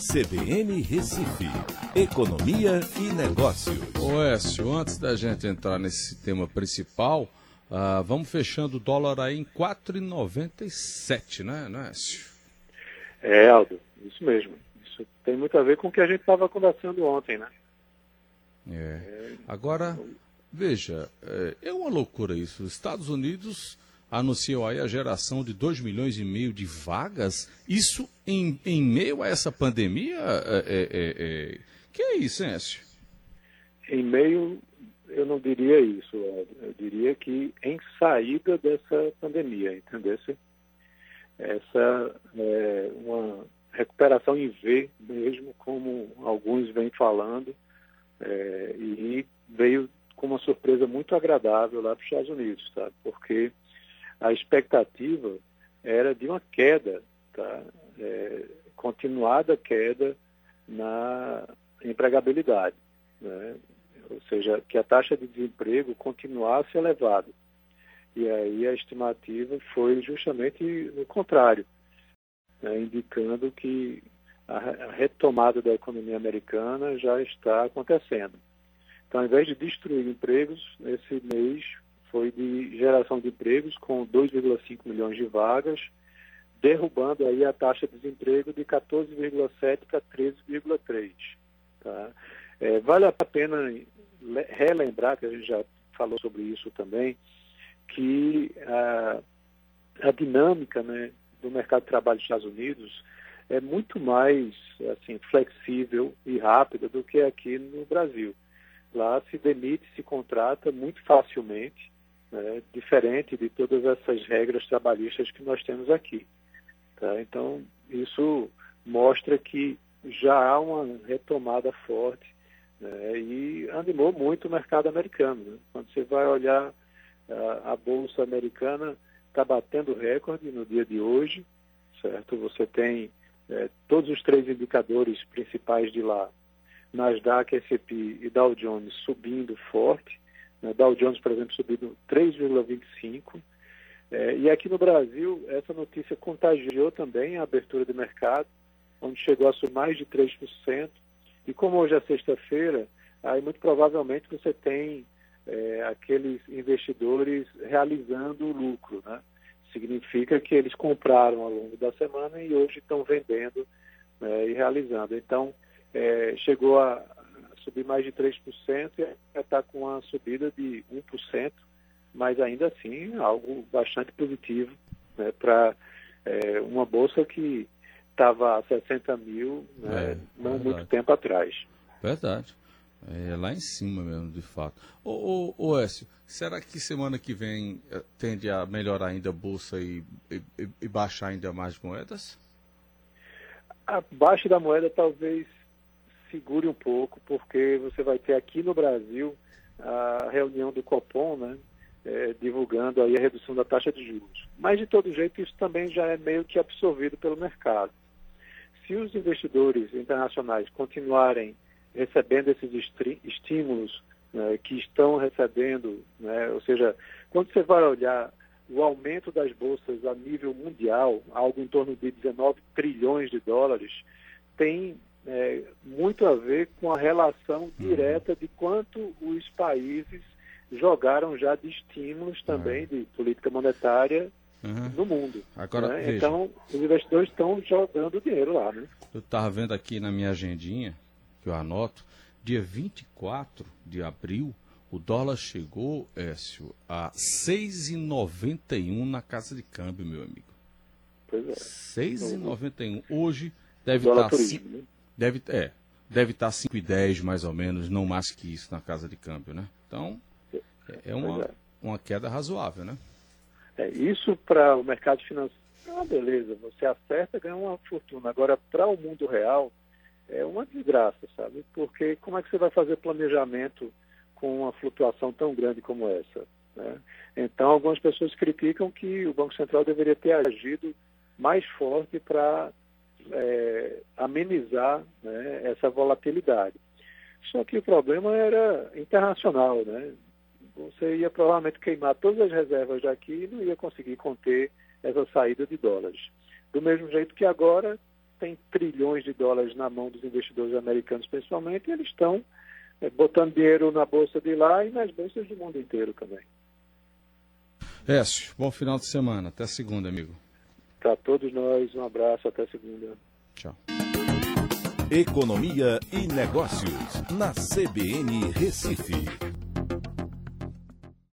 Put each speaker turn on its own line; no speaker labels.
CBN Recife, Economia e Negócios.
Oécio, antes da gente entrar nesse tema principal, uh, vamos fechando o dólar aí em 4,97, né, Oécio?
É, Aldo, isso mesmo. Isso tem muito a ver com o que a gente estava conversando ontem, né?
É. Agora, veja, é, é uma loucura isso. Os Estados Unidos anunciou aí a geração de 2 milhões e meio de vagas. Isso em, em meio a essa pandemia? É, é, é, é que é isso, Écio?
Em meio, eu não diria isso. Eu diria que em saída dessa pandemia, entendeu? Essa é uma recuperação em V, mesmo como alguns vêm falando, é, e veio com uma surpresa muito agradável lá para os Estados Unidos, tá? porque a expectativa era de uma queda, tá? É, continuada queda na empregabilidade, né? ou seja, que a taxa de desemprego continuasse elevada. E aí a estimativa foi justamente o contrário, né? indicando que a retomada da economia americana já está acontecendo. Então, ao invés de destruir empregos, esse mês foi de geração de empregos com 2,5 milhões de vagas, derrubando aí a taxa de desemprego de 14,7 para 13,3. Tá? É, vale a pena relembrar, que a gente já falou sobre isso também, que a, a dinâmica né, do mercado de trabalho dos Estados Unidos é muito mais assim, flexível e rápida do que aqui no Brasil. Lá se demite, se contrata muito facilmente, né, diferente de todas essas regras trabalhistas que nós temos aqui. Tá? Então, isso mostra que já há uma retomada forte né, e animou muito o mercado americano. Né? Quando você vai olhar a, a Bolsa Americana, está batendo recorde no dia de hoje, certo? Você tem é, todos os três indicadores principais de lá, Nasdaq, S&P e Dow Jones subindo forte, né? Dow Jones, por exemplo, subindo 3,25%, é, e aqui no Brasil, essa notícia contagiou também a abertura do mercado, onde chegou a subir mais de 3%, e como hoje é sexta-feira, aí muito provavelmente você tem é, aqueles investidores realizando lucro, né? significa que eles compraram ao longo da semana e hoje estão vendendo né, e realizando. Então, é, chegou a subir mais de 3% e está com uma subida de 1%, mas ainda assim algo bastante positivo né, para é, uma bolsa que estava a 60 mil né, é, não verdade. muito tempo atrás.
Verdade. É lá em cima mesmo, de fato. Ô, ô, ô Écio, será que semana que vem eh, tende a melhorar ainda a bolsa e, e, e baixar ainda mais moedas?
A baixa da moeda talvez segure um pouco, porque você vai ter aqui no Brasil a reunião do Copom, né, é, divulgando aí a redução da taxa de juros. Mas, de todo jeito, isso também já é meio que absorvido pelo mercado. Se os investidores internacionais continuarem recebendo esses estímulos né, que estão recebendo, né, ou seja, quando você vai olhar o aumento das bolsas a nível mundial, algo em torno de 19 trilhões de dólares, tem é, muito a ver com a relação uhum. direta de quanto os países jogaram já de estímulos também uhum. de política monetária uhum. no mundo. Agora, né? Então, os investidores estão jogando dinheiro lá. Né?
Eu estava vendo aqui na minha agendinha, que eu anoto, dia 24 de abril, o dólar chegou, Écio, a 6,91 na casa de câmbio, meu amigo.
Pois é.
6,91. Hoje deve estar. Tá turismo, né? Deve, é, deve estar tá 5,10 mais ou menos, não mais que isso na casa de câmbio, né? Então, é uma, é. uma queda razoável, né?
É, isso para o mercado financeiro, ah, beleza, você acerta, ganha uma fortuna. Agora, para o mundo real, é uma desgraça, sabe? Porque como é que você vai fazer planejamento com uma flutuação tão grande como essa? Né? Então, algumas pessoas criticam que o Banco Central deveria ter agido mais forte para é, amenizar né, essa volatilidade. Só que o problema era internacional, né? Você ia provavelmente queimar todas as reservas daqui e não ia conseguir conter essa saída de dólares. Do mesmo jeito que agora tem trilhões de dólares na mão dos investidores americanos, principalmente, e eles estão é, botando dinheiro na bolsa de lá e nas bolsas do mundo inteiro também.
Écio, bom final de semana. Até segunda, amigo.
Para todos nós, um abraço, até segunda.
Tchau.
Economia e Negócios, na CBN Recife.